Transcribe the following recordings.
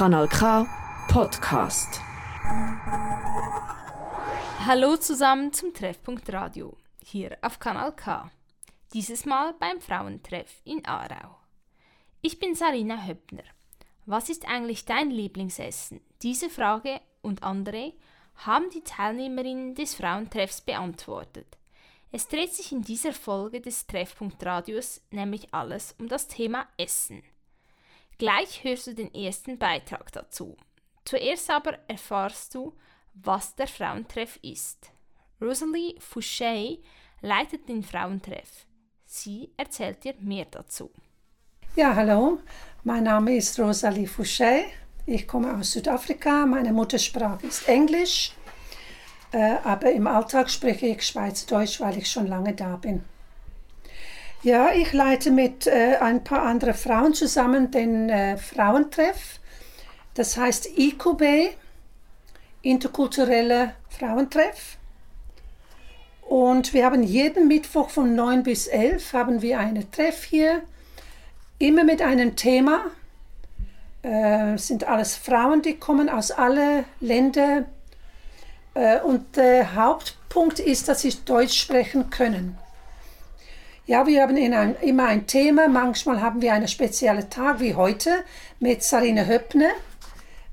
Kanal K Podcast. Hallo zusammen zum Treffpunkt Radio hier auf Kanal K. Dieses Mal beim Frauentreff in Aarau. Ich bin Sarina Höppner. Was ist eigentlich dein Lieblingsessen? Diese Frage und andere haben die Teilnehmerinnen des Frauentreffs beantwortet. Es dreht sich in dieser Folge des Treffpunkt Radios nämlich alles um das Thema Essen. Gleich hörst du den ersten Beitrag dazu. Zuerst aber erfahrst du, was der Frauentreff ist. Rosalie Fouché leitet den Frauentreff. Sie erzählt dir mehr dazu. Ja, hallo, mein Name ist Rosalie Fouché. Ich komme aus Südafrika. Meine Muttersprache ist Englisch, äh, aber im Alltag spreche ich Schweizerdeutsch, weil ich schon lange da bin. Ja, ich leite mit äh, ein paar anderen Frauen zusammen den äh, Frauentreff. Das heißt IQB, interkulturelle Frauentreff. Und wir haben jeden Mittwoch von 9 bis 11 haben wir einen Treff hier, immer mit einem Thema. Äh, sind alles Frauen, die kommen aus allen Ländern. Äh, und der Hauptpunkt ist, dass sie Deutsch sprechen können. Ja, wir haben ein, immer ein Thema. Manchmal haben wir einen speziellen Tag wie heute mit Sarine Höppner.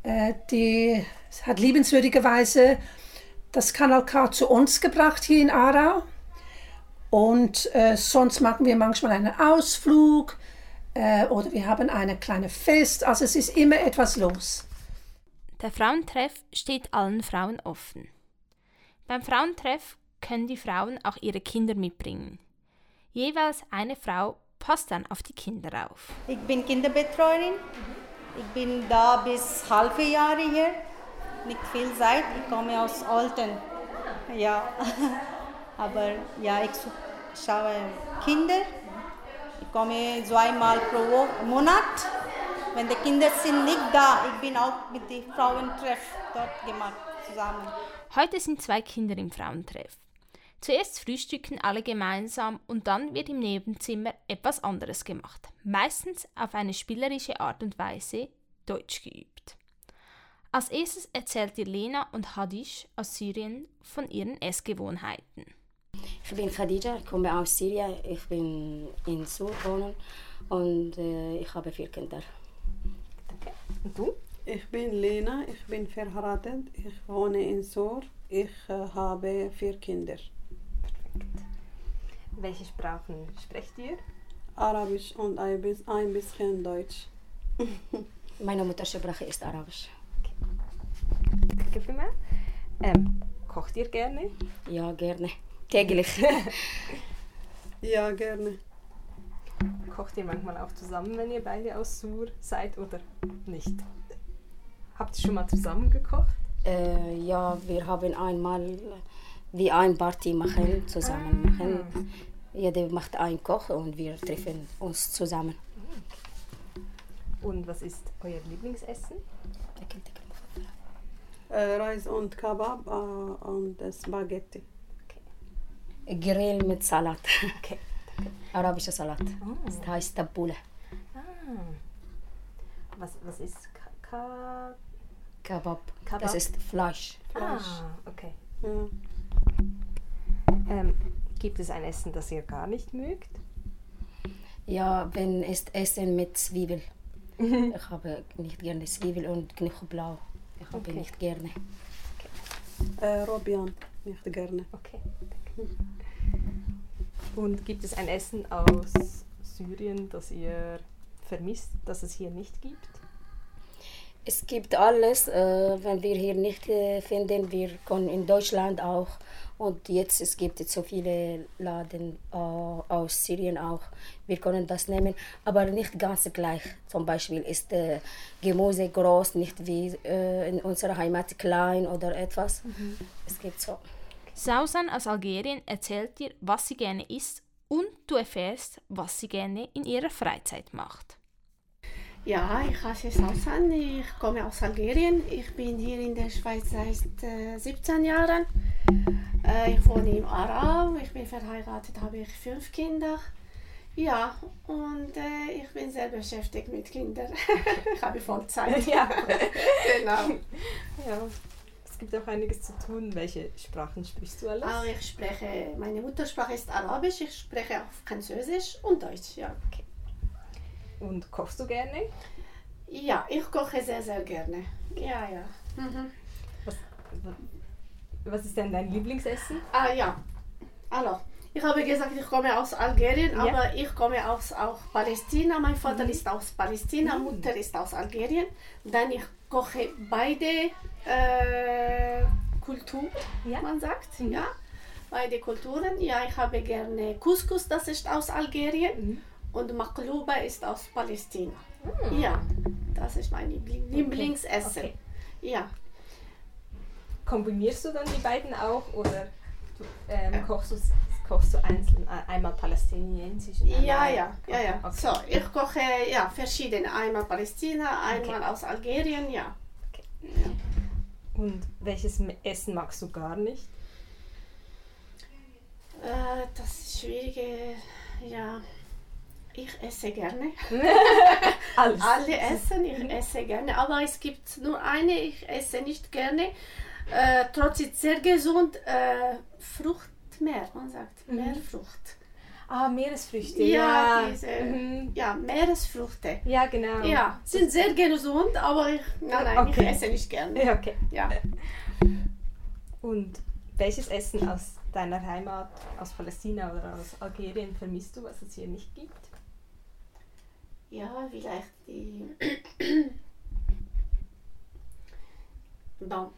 Äh, die hat liebenswürdigerweise das Kanal K zu uns gebracht hier in Aarau. Und äh, sonst machen wir manchmal einen Ausflug äh, oder wir haben eine kleine Fest. Also es ist immer etwas los. Der Frauentreff steht allen Frauen offen. Beim Frauentreff können die Frauen auch ihre Kinder mitbringen. Jeweils eine Frau passt dann auf die Kinder auf. Ich bin Kinderbetreuerin. Ich bin da bis halbe Jahre hier. Nicht viel Zeit. Ich komme aus Olten. Ja. Aber ja, ich schaue Kinder. Ich komme zweimal pro Monat. Wenn die Kinder sind nicht da, ich bin auch mit den Frauentreff dort gemacht zusammen. Heute sind zwei Kinder im Frauentreff. Zuerst frühstücken alle gemeinsam und dann wird im Nebenzimmer etwas anderes gemacht, meistens auf eine spielerische Art und Weise Deutsch geübt. Als erstes erzählt ihr Lena und Hadish aus Syrien von ihren Essgewohnheiten. Ich bin Khadija, ich komme aus Syrien, ich bin in Sur wohnen und äh, ich habe vier Kinder. Okay. Und du? Ich bin Lena, ich bin verheiratet, ich wohne in Sur, ich äh, habe vier Kinder. Welche Sprachen sprecht ihr? Arabisch und ein bisschen Deutsch. Meine Muttersprache ist Arabisch. Danke vielmals. Ähm, kocht ihr gerne? Ja, gerne. Täglich. ja, gerne. Kocht ihr manchmal auch zusammen, wenn ihr beide aus Sur seid oder nicht? Habt ihr schon mal zusammen gekocht? Äh, ja, wir haben einmal wie ein Party machen, zusammen machen. Jeder macht einen Koch und wir treffen uns zusammen. Und was ist euer Lieblingsessen? Äh, Reis und Kebab äh, und Spaghetti. Okay. Grill mit Salat. Okay. Arabischer Salat. Oh. Das heißt Tabule. Ah. Was, was ist Ka Kebab. Kebab? Das ist Fleisch. Fleisch. Ah, okay. Ja. Ähm, gibt es ein Essen, das ihr gar nicht mögt? Ja, wenn es Essen mit Zwiebel. ich habe nicht gerne Zwiebel und Knoblauch. Ich habe Okay. nicht gerne. Äh, Robian, nicht gerne. Okay, danke. Und gibt es ein Essen aus Syrien, das ihr vermisst, das es hier nicht gibt? Es gibt alles, äh, wenn wir hier nicht äh, finden, wir können in Deutschland auch. Und jetzt es gibt es so viele Laden äh, aus Syrien auch. Wir können das nehmen, aber nicht ganz gleich. Zum Beispiel ist äh, Gemüse groß, nicht wie äh, in unserer Heimat klein oder etwas. Es gibt so. Sausan aus Algerien erzählt dir, was sie gerne isst und du erfährst, was sie gerne in ihrer Freizeit macht. Ja, ich heiße Sausan, ich komme aus Algerien. Ich bin hier in der Schweiz seit äh, 17 Jahren. Äh, ich wohne in Aarau, ich bin verheiratet, habe ich fünf Kinder. Ja, und äh, ich bin sehr beschäftigt mit Kindern. ich habe Vollzeit. Ja. genau. ja. Es gibt auch einiges zu tun. Welche Sprachen sprichst du alles? Aber ich spreche, meine Muttersprache ist Arabisch, ich spreche auch Französisch und Deutsch, ja. Und kochst du gerne? Ja, ich koche sehr, sehr gerne. Ja, ja. Mhm. Was, was ist denn dein Lieblingsessen? Ah ja, also, ich habe gesagt, ich komme aus Algerien, Ja. aber ich komme aus auch Palästina. Mein Vater ist aus Palästina, Mutter ist aus Algerien. Dann ich koche beide äh, Kulturen, Ja. man sagt, ja. Beide Kulturen. Ja, ich habe gerne Couscous, das ist aus Algerien. Und Maklouba ist aus Palästina. Ja, das ist mein Liebling Lieblingsessen. Okay. Ja. Kombinierst du dann die beiden auch oder du, ähm, kochst, du, kochst du einzeln äh, einmal palästinensisch? und Ja, einmal- ja, ja, ja. Okay. So, ich koche ja verschiedene. Einmal Palästina, einmal aus Algerien, ja. Und welches Essen magst du gar nicht? Äh, das Schwierige, ja. Ich esse gerne. Alle essen, ich esse gerne. Aber es gibt nur eine, ich esse nicht gerne. Äh, trotzdem sehr gesund. Äh, Fruchtmeer, man sagt. Meerfrucht. Ah, Meeresfrüchte. Ja, Ja, diese, Mhm. ja, Meeresfrüchte. ja genau. Ja, sind sehr gesund, aber ich, nein, nein, Okay. ich esse nicht gerne. Okay. Ja. Und welches Essen aus deiner Heimat, aus Palästina oder aus Algerien vermisst du, was es hier nicht gibt? Ja, vielleicht die. Bon,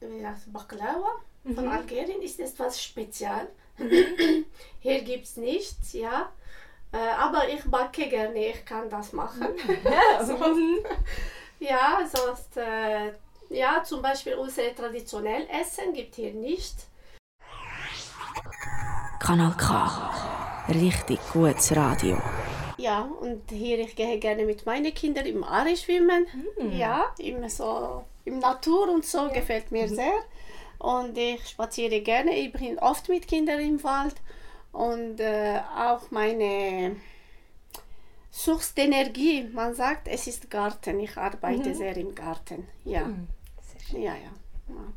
vielleicht Baklava von Algerien ist etwas speziell. Hier gibt es nichts, ja. Äh, aber ich backe gerne, ich kann das machen. Ja, Ja, sonst, äh, ja, zum Beispiel unser traditionelles Essen gibt hier nicht. Kanal K. Richtig gutes Radio. Ja, und hier ich gehe gerne mit meinen Kindern im Aare schwimmen. Ja, immer so im Natur und so gefällt mir sehr. Und ich spaziere gerne, ich bin oft mit Kindern im Wald. Und äh, auch meine suchst Energie, man sagt, es ist Garten. Ich arbeite sehr im Garten. Ja, ja, ja. ja.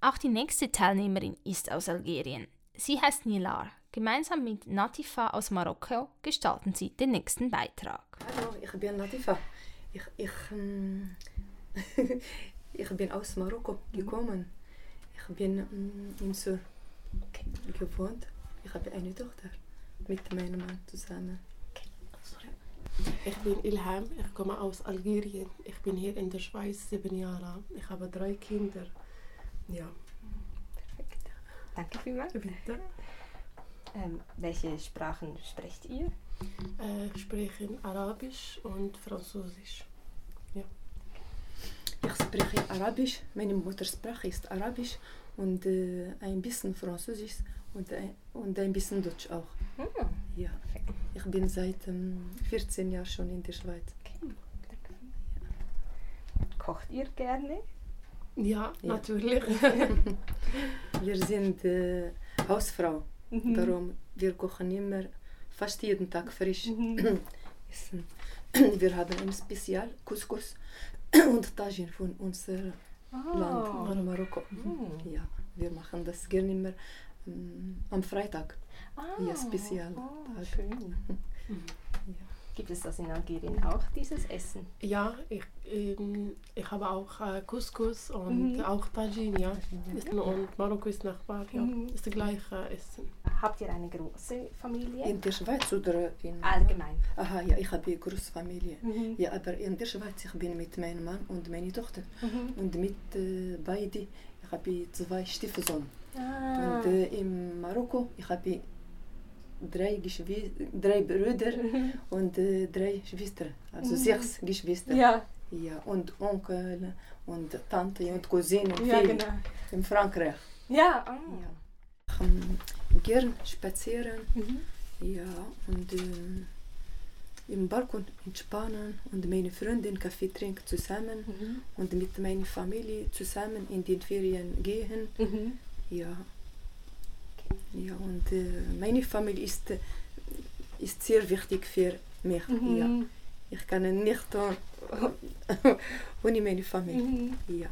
Auch die nächste Teilnehmerin ist aus Algerien. Sie heißt Nilar. Gemeinsam mit Natifa aus Marokko gestalten sie den nächsten Beitrag. Hallo, ich bin Latifa. Ich, ich, ähm, ich bin aus Marokko gekommen. Ich bin ähm, in Sur gewohnt. Ich habe eine Tochter mit meinem Mann zusammen. Ich bin Ilham, ich komme aus Algerien. Ich bin hier in der Schweiz sieben Jahre. Ich habe drei Kinder. Ja, Danke vielmals. bitte. Ähm, welche Sprachen sprecht ihr? Äh, ich spreche Arabisch und Französisch. Ich spreche Arabisch. Meine Muttersprache ist Arabisch und äh, ein bisschen Französisch und ein, und ein bisschen Deutsch auch. Ja. Ich bin seit ähm, 14 Jahren schon in der Schweiz. Kocht ihr gerne? Ja, Ja. natürlich. Wir sind äh, Hausfrau. Darum, wir kochen immer fast jeden Tag frisch. Essen. Wir haben ein Spezial Couscous und Tajin von unserem Land, von Marokko. Ja, wir machen das gerne immer ähm, am Freitag. Ja, Spezial. Oh, schön. Gibt es das in Algerien auch, dieses Essen? ja, ich, ähm, ich habe auch äh, Couscous und auch Tajin, ja. Ist, und Marokko ist Nachbar, ja. Ist das gleiche Essen. Habt ihr eine große Familie? In der Schweiz oder in Allgemein. Aha, ja, ich habe eine große Familie. Ja, aber in der Schweiz, ich bin mit meinem Mann und meiner Tochter. Und mit äh, beide, ich habe zwei Stiefsohn. Und äh, in Marokko, ich habe drei, Geschwi drei Brüder und äh, drei Schwestern. Also sechs Geschwister. Ja, Ja, und Onkel und Tante und Cousine. ja viele genau. In Frankreich. Ja, ah. Ja. Ich ähm, gern spazieren. Ja, und ähm, im Balkon entspannen und meine Freundin Kaffee trinken zusammen und mit meiner Familie zusammen in den Ferien gehen. Ja. Ja, und äh, meine Familie ist äh, ist sehr wichtig für mich. Mhm. Ja. Ich kann nicht ohne meine Familie. Mhm. Ja.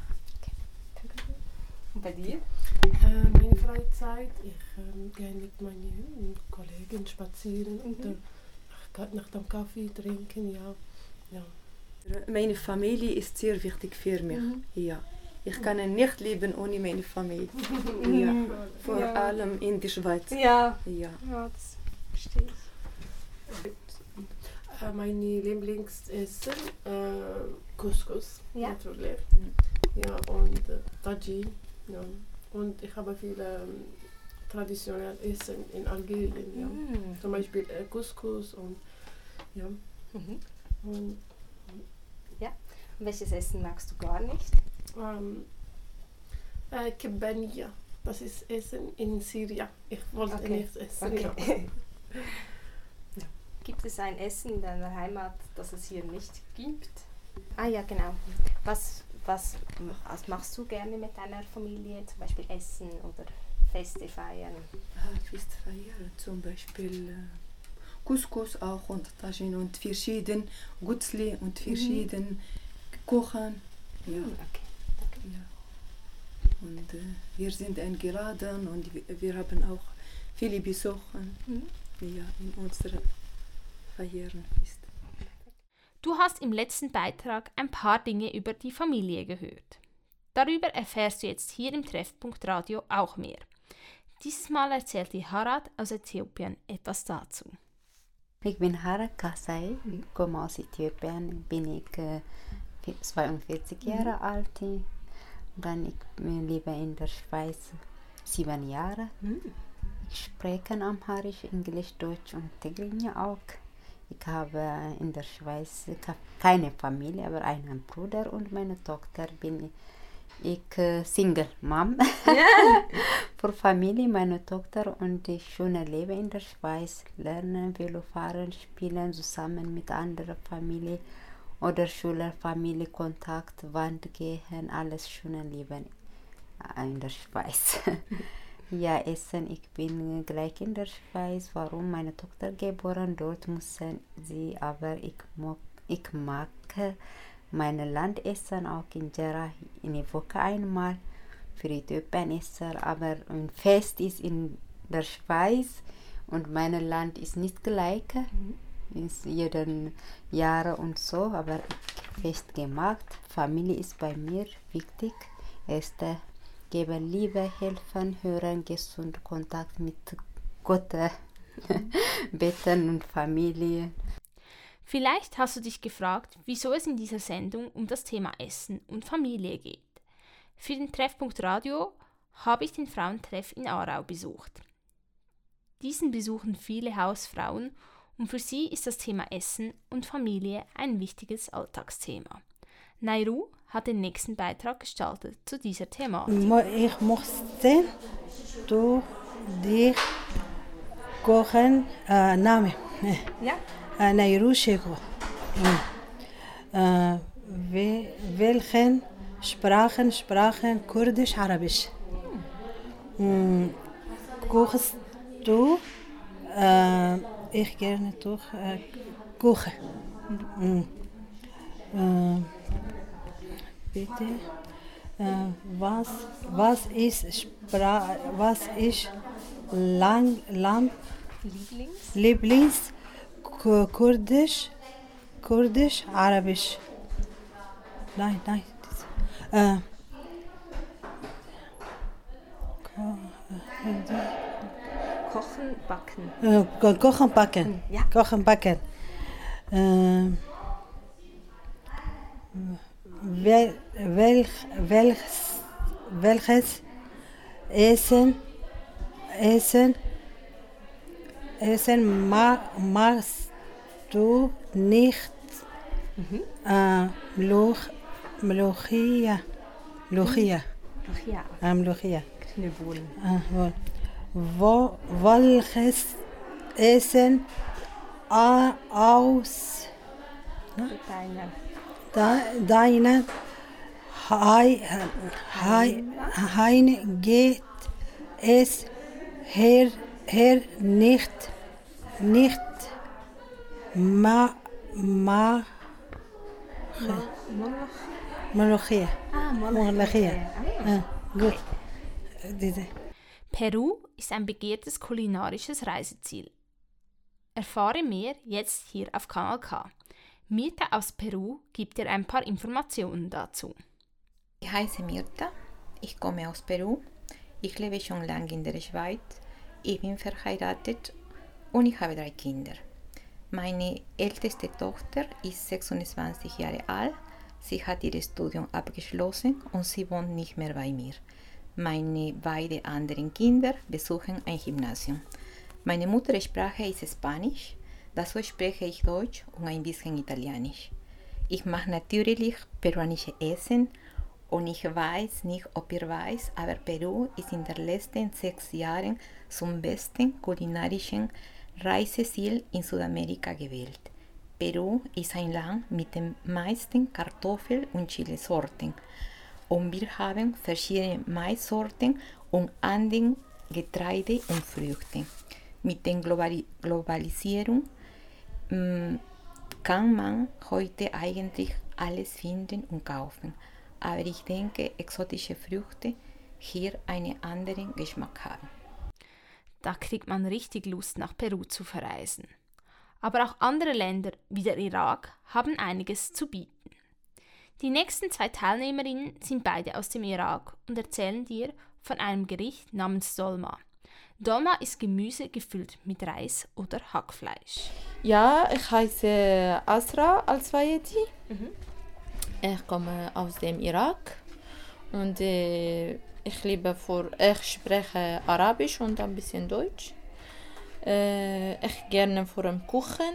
Und bei dir? Äh, meine Freizeit, ich ähm, gehe mit meinen Kollegen spazieren und dann nach, nach dem Kaffee trinken, ja. ja. Meine Familie ist sehr wichtig für mich. Ja. Ich kann nicht leben ohne meine Familie. Ja. Vor Ja. allem in der Schweiz. Ja. Ja. Ja, das verstehe ich. Äh, meine Lieblingsessen, äh, Couscous, Ja. natürlich. Ja, und äh, Tajin. Ja. Und ich habe viele ähm, traditionelle Essen in Algerien. Ja. Mhm. Zum Beispiel äh, Couscous und ja. Mhm. Und Und welches Essen magst du gar nicht? Ähm, äh, Kebania. Das ist Essen in Syrien. Ich wollte Okay. nicht essen. Ja. Gibt es ein Essen in deiner Heimat, das es hier nicht gibt? Ah ja, genau. Was, was, was machst du gerne mit deiner Familie? Zum Beispiel Essen oder Feste feiern? Ah, Festfeier zum Beispiel äh, Couscous auch und Tajin und verschieden Gutzli und verschieden Kuchen. Ja. Okay. Ja. Und äh, wir sind eingeladen und wir, haben auch viele Besucher Mhm. ja, in unserer Feiern. Ist. Du hast im letzten Beitrag ein paar Dinge über die Familie gehört. Darüber erfährst du jetzt hier im Treffpunkt Radio auch mehr. Dieses Mal erzählt die Harad aus Äthiopien etwas dazu. Ich bin Hara Kasai, komme aus Äthiopien, bin ich äh, 42 Jahre alt. Dann ich lebe in der Schweiz sieben Jahre. Ich spreche Amharisch, Englisch, Deutsch und Tigrinya auch. Ich habe in der Schweiz ke- keine Familie, aber einen Bruder und meine Tochter bin ich äh, Single Mom. Für Familie, meine Tochter und ich schöne Leben in der Schweiz, lernen, Velofahren, spielen zusammen mit anderen Familie oder Schüler, Familie, Kontakt, Wand gehen, alles schöne Leben äh, in der Schweiz. ja, Essen, ich bin gleich in der Schweiz. Warum? Meine Tochter geboren, dort müssen sie, aber ich, ich mag mein Landessen, auch Injera, in der Woche einmal für Äthiopien essen, aber ein Fest ist in der Schweiz und mein Land ist nicht gleich. Ist jeden Jahr und so, aber ich fest gemacht. Familie ist bei mir wichtig. Erste geben Liebe, helfen, hören, gesund Kontakt mit Gott, beten und Familie. Vielleicht hast du dich gefragt, wieso es in dieser Sendung um das Thema Essen und Familie geht. Für den Treffpunkt Radio habe ich den Frauentreff in Aarau besucht. Diesen besuchen viele Hausfrauen und für sie ist das Thema Essen und Familie ein wichtiges Alltagsthema. Nairu hat den nächsten Beitrag gestaltet zu dieser Thematik. Mo- Ich musste durch dich kochen, äh, Name. Ja? Äh, Nairu Shego. Äh, we- welchen Sprachen sprachen Kurdisch, Arabisch? Mm, Kochst du? Äh, ich gerne durch äh, kochen. Mm. Äh, bitte. Äh, was, was ist Spra was ist Lang Lamp Lieblings? Lieblings Ku- Kurdisch Kurdisch Arabisch Nein, nein. das- Äh, Kochen, Backen. äh, ko- kochen, backen. Ja. Kochen, backen. Äh, wel, welch, welches, welches Essen, Essen, Essen ma, machst du nicht äh, Mluch, Mluchia, Mluchia, Ach ja, äh, Mluchia. Knüppel. Ah, wohl. Wo, welches Essen a- aus Deiner. da, deiner Hei, Hei, Heine geht es her, her nicht, nicht Ma, ma, Molochia. Ah, Molochia. Ah, gut. Diese. Peru ist ein begehrtes kulinarisches Reiseziel. Erfahre mehr jetzt hier auf Kanal K. Mirta aus Peru gibt dir ein paar Informationen dazu. Ich heiße Mirta, ich komme aus Peru, ich lebe schon lange in der Schweiz, ich bin verheiratet und ich habe drei Kinder. Meine älteste Tochter ist 26 Jahre alt, sie hat ihr Studium abgeschlossen und sie wohnt nicht mehr bei mir. Meine beiden anderen Kinder besuchen ein Gymnasium. Meine Muttersprache ist Spanisch, dazu spreche ich Deutsch und ein bisschen Italienisch. Ich mache natürlich peruanische Essen und ich weiß nicht, ob ihr weiß, aber Peru ist in den letzten sechs Jahren zum besten kulinarischen Reiseziel in Südamerika gewählt. Peru ist ein Land mit den meisten Kartoffel- und Chilisorten und wir haben verschiedene Maissorten und andere Getreide und Früchte. Mit der Globali Globalisierung mm, kann man heute eigentlich alles finden und kaufen, aber ich denke, exotische Früchte hier einen anderen Geschmack haben. Da kriegt man richtig Lust, nach Peru zu verreisen. Aber auch andere Länder wie der Irak haben einiges zu bieten. Die nächsten zwei Teilnehmerinnen sind beide aus dem Irak und erzählen dir von einem Gericht namens Dolma. Dolma ist Gemüse gefüllt mit Reis oder Hackfleisch. Ja, ich heiße Asra Al-Swayeti. Ich komme aus dem Irak und äh, ich liebe vor, ich spreche Arabisch und ein bisschen Deutsch. Äh, ich gerne vor dem Kuchen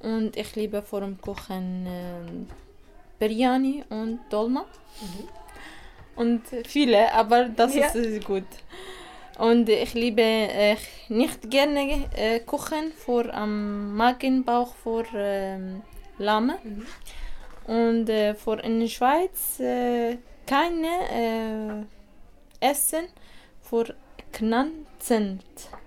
und ich liebe vor dem Kuchen äh, Biryani und Dolma. Und viele, aber das Ja. ist gut. Und ich liebe äh, nicht gerne äh, Kuchen vor am Magenbauch vor ähm, Lamme. Und äh, vor in der Schweiz äh, keine äh, Essen vor Knanzend.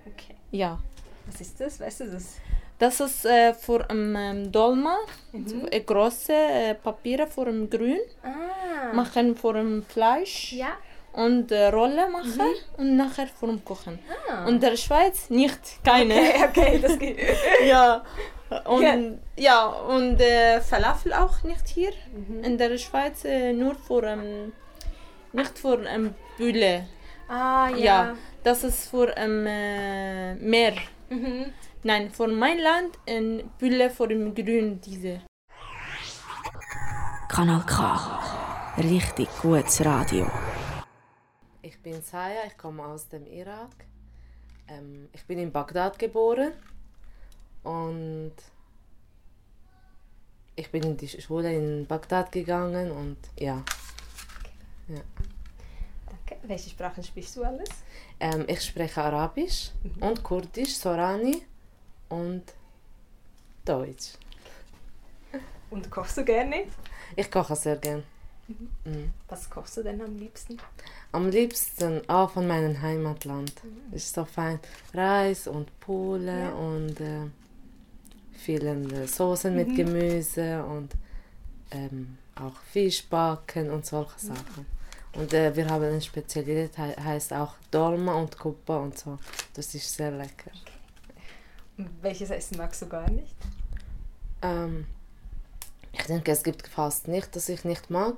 Okay. Ja. Was ist das? Weißt du das? Das ist äh, für um, ähm, Dolma, Mhm. äh, große äh, Papiere für um Grün, Ah. machen für um Fleisch Ja. und äh, Rolle machen und nachher für um Kochen. Ah. Und der Schweiz nicht, keine. Okay, okay, das geht. ja. Und Ja. ja, und äh, Falafel auch nicht hier. Mhm. In der Schweiz äh, nur für ähm, nicht für ähm, Bühle. Ah, ja. Ja, das ist für ähm, äh, Meer. Mhm. Nein, für mein Land in Bülle für im Grün diese. Kanal K. Richtig gutes Radio. Ich bin Saya, ich komme aus dem Irak. Ähm, ich bin in Bagdad geboren und ich bin in die Schule in Bagdad gegangen und ja. ja. Danke. Welche Sprachen sprichst du alles? Ähm, ich spreche Arabisch und Kurdisch, Sorani und Deutsch. Und kochst du gerne? Ich koche sehr gern. Mhm. Mhm. Was kochst du denn am liebsten? Am liebsten auch von meinem Heimatland. Mhm. Ist so fein. Reis und Pule Ja. und äh, vielen äh, Soßen mit Mhm. Gemüse und ähm, auch Fisch backen und solche Sachen. Und äh, wir haben eine Spezialität, he heißt auch Dolma und Kuppa und so. Das ist sehr lecker. Und welches Essen magst du gar nicht? Ähm, ich denke, es gibt fast nicht, das ich nicht mag.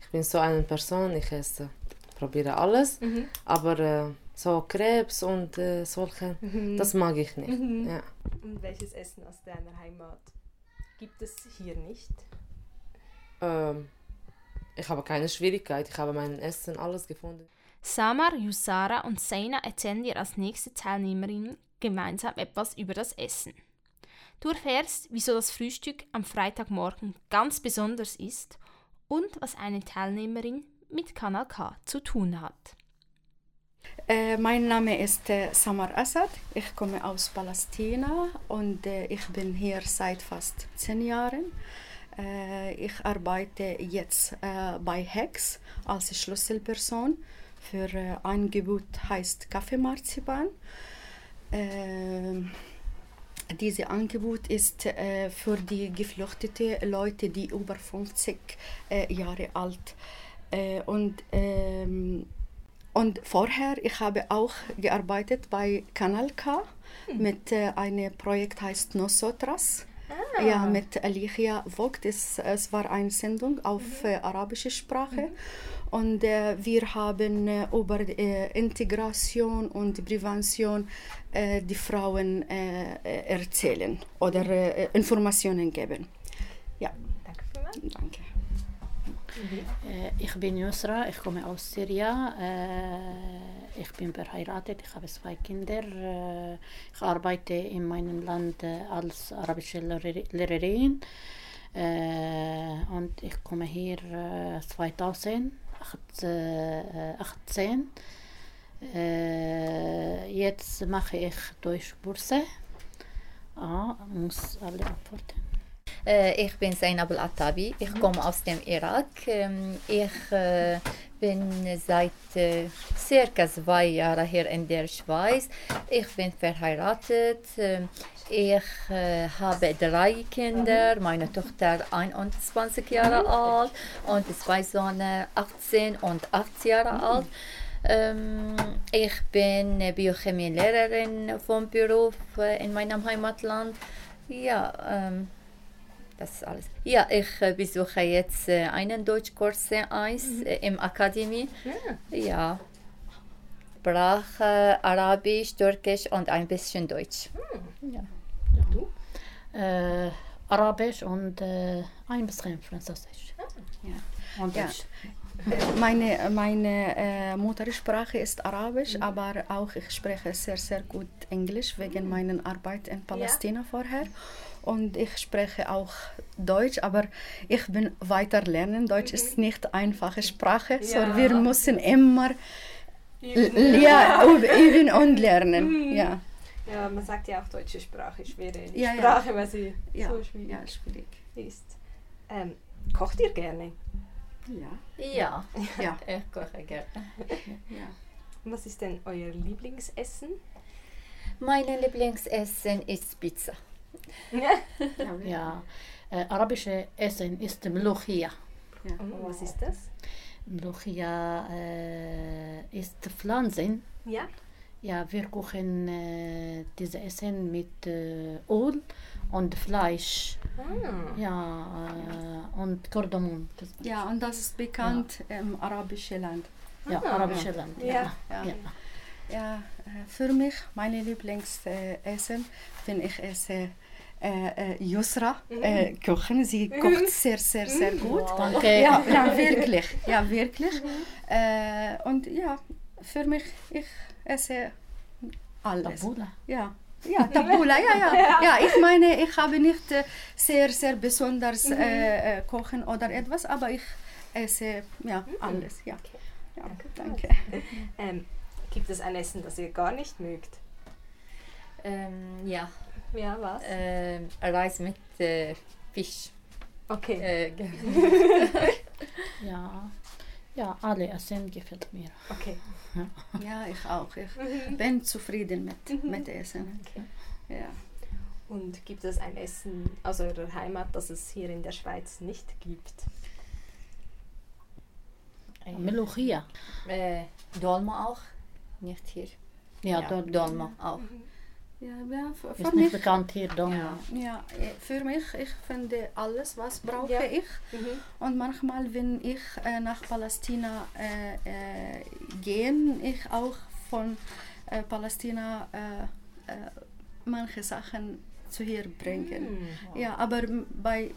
Ich bin so eine Person, ich esse, probiere alles, Mhm. aber äh, so Krebs und äh, solche, Mhm. das mag ich nicht. Mhm. Ja. Und welches Essen aus deiner Heimat gibt es hier nicht? Ähm, ich habe keine Schwierigkeit, ich habe mein Essen alles gefunden. Samar, Yusara und Seina erzählen dir als nächste Teilnehmerin gemeinsam etwas über das Essen. Du erfährst, wieso das Frühstück am Freitagmorgen ganz besonders ist und was eine Teilnehmerin mit Kanal K zu tun hat. Äh, mein Name ist äh, Samar Assad. Ich komme aus Palästina und äh, ich bin hier seit fast zehn Jahren. Äh, ich arbeite jetzt äh, bei Hex als Schlüsselperson für äh, ein Angebot heißt Kaffeemarzipan. Ähm, Dieses Angebot ist äh, für die geflüchteten Leute, die über 50 äh, Jahre alt äh, und ähm, und vorher ich habe auch gearbeitet bei Kanal K mit äh, einem Projekt heißt Nosotras. Ah. Ja, mit Alicia Vogt. Es, es war eine Sendung auf äh, arabische Sprache. Und äh, wir haben äh, über äh, Integration und Prävention äh, die Frauen äh, äh, erzählen oder äh, Informationen geben. Ja. Danke vielmals. Danke. Ich bin Yusra, ich komme aus Syrien. Ich bin verheiratet, ich habe zwei Kinder. Ich arbeite in meinem Land als arabische Lehrer- Lehrerin. Und ich komme hier äh, 2018. Äh, Jetzt mache ich Deutschkurse. Ah, muss alle antworten. Äh, ich bin Zainab Al-Attabi, ich komme aus dem Irak. Ähm, ich äh, bin seit äh, circa zwei Jahren hier in der Schweiz. Ich bin verheiratet. Ähm, ich äh, habe drei Kinder, meine Tochter 21 Jahre alt und zwei Söhne 18 und 8 Jahre alt. Ähm, ich bin Biochemielehrerin vom Beruf in meinem Heimatland. Ja, ähm, das ist alles. Ja, ich äh, besuche jetzt äh, einen Deutschkurs 1 äh, im Akademie. Ja. Sprache, Arabisch, Türkisch und ein bisschen Deutsch. Ja. Äh, Arabisch und äh, ein bisschen Französisch. Ja. Und Ja. Deutsch. Äh, Meine, meine äh, Muttersprache ist Arabisch, aber auch ich spreche sehr, sehr gut Englisch wegen meiner Arbeit in Palästina vorher. Und ich spreche auch Deutsch, aber ich bin weiter lernen. Deutsch ist nicht einfache Sprache, so Ja. wir müssen immer Üben. ja, üben und lernen. Mhm. Ja. Ja, man sagt ja auch, deutsche Sprache ist schwere Ja, ja. Sprache, weil sie Ja, so schwierig, ja, schwierig. ist. Ähm, kocht ihr gerne? Ja. Ja, Ja. ich koche gerne. Ja. Was ist denn euer Lieblingsessen? Mein Lieblingsessen ist Pizza. Ja, äh, arabische Essen ist Mluchia. Und was ist das? Mluchia äh, ist Pflanzen. Ja. Ja, wir kochen äh, diese Essen mit äh, Öl und Fleisch. Ah. Ja, äh, und Kardamom. ja, und das ist bekannt im arabischen Land. Ja, Ah. arabische Land. Ja, Ja. ja. Ja. Ja, äh, für mich, meine Lieblingsessen, wenn ich esse äh, äh, Yusra äh, kochen. Sie kocht sehr, sehr, sehr Mhm. gut. Wow. Danke. Ja, ja, wirklich. Ja, wirklich. Äh, und ja, für mich, ich esse alles. Tabula. Ja. Ja, Tabula, ja, ja. Ja, ich meine, ich habe nicht äh, sehr, sehr besonders äh, äh, kochen oder etwas, aber ich esse ja alles, ja. ja danke. Ähm, gibt es ein Essen, das ihr gar nicht mögt? Ähm, ja. Ja, was? Ähm, Reis mit äh, Fisch. Okay. Äh, Ja. ja, alle Essen gefällt mir. Okay. Ja, ich auch. Ich Mhm. bin zufrieden mit, mit Essen. Ja. Und gibt es ein Essen aus eurer Heimat, das es hier in der Schweiz nicht gibt? Meluchia. Äh, Dolma auch. Nicht hier. Ja, Dol- Dolma auch. Ja, ja, für, Ist für nicht mich, bekannt hier, Dom. ja, ja, äh, für mich, ich finde alles, was brauche Ja. ich. Mhm. Und manchmal, wenn ich äh, nach Palästina äh, äh, gehe, ich auch von äh, Palästina äh, äh, manche Sachen zu hier bringen. Mm. Ja, aber bei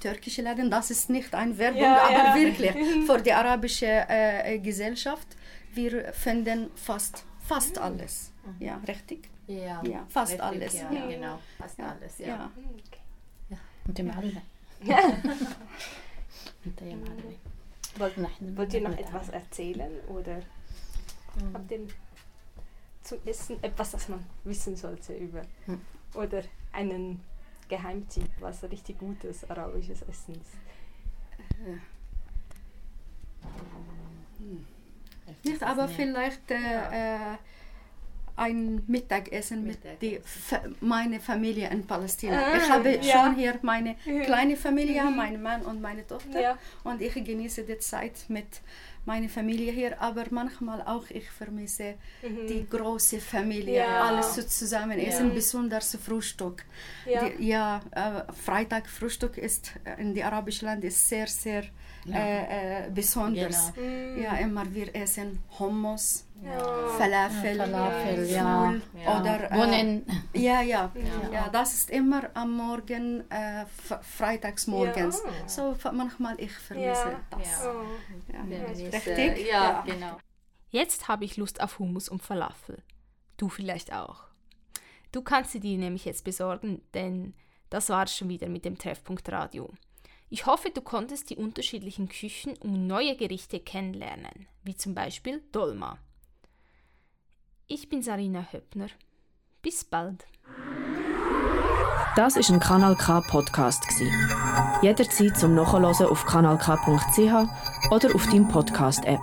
türkischen Läden, das ist nicht eine Werbung, Ja, aber wirklich für die arabische äh, Gesellschaft, wir finden fast, fast alles. Ja, richtig? Ja, ja. fast Richtig, alles. Ja, ja, genau. Fast alles, ja. ja. Mhm, mit dem Adel. Mit dem Adel. Wollt, wollt ihr noch etwas erzählen oder mhm. habt ihr zum Essen etwas, das man wissen sollte über? Mhm. Oder einen Geheimtipp, was richtig gutes arabisches Essen ist? Ja. Äh, Nicht, aber vielleicht äh, äh ein Mittagessen mit die, Fa- meine Familie in Palästina. Ah, ich habe ja. schon hier meine Mhm. kleine Familie, Mhm. mein Mann und meine Tochter. Ja. Und ich genieße die Zeit mit meiner Familie hier, aber manchmal auch ich vermisse Mhm. die große Familie, Ja. alles so zusammen essen, Ja. besonders Frühstück. Ja. Die, ja äh, Freitag Frühstück ist äh, in die arabischen Ländern ist sehr, sehr Ja. äh, äh, besonders. Genau. Mhm. Ja, immer wir essen Hummus. Falafel, Falafel, ja. Ja. oder äh, Bohnen. Ja, ja, Ja. ja. das ist immer am Morgen, äh, freitags morgens. Ja. So manchmal ich vermisse Ja. das. Ja. Ja. Vermisse, Richtig? ja, genau. Jetzt habe ich Lust auf Hummus und Falafel. Du vielleicht auch. Du kannst sie dir nämlich jetzt besorgen, denn das war es schon wieder mit dem Treffpunkt Radio. Ich hoffe, du konntest die unterschiedlichen Küchen und neue Gerichte kennenlernen, wie zum Beispiel Dolma. Ich bin Sarina Höppner. Bis bald. Das ist ein Kanal K Podcast. Jederzeit zum Nachhören auf kanalk.ch oder auf deinem Podcast App.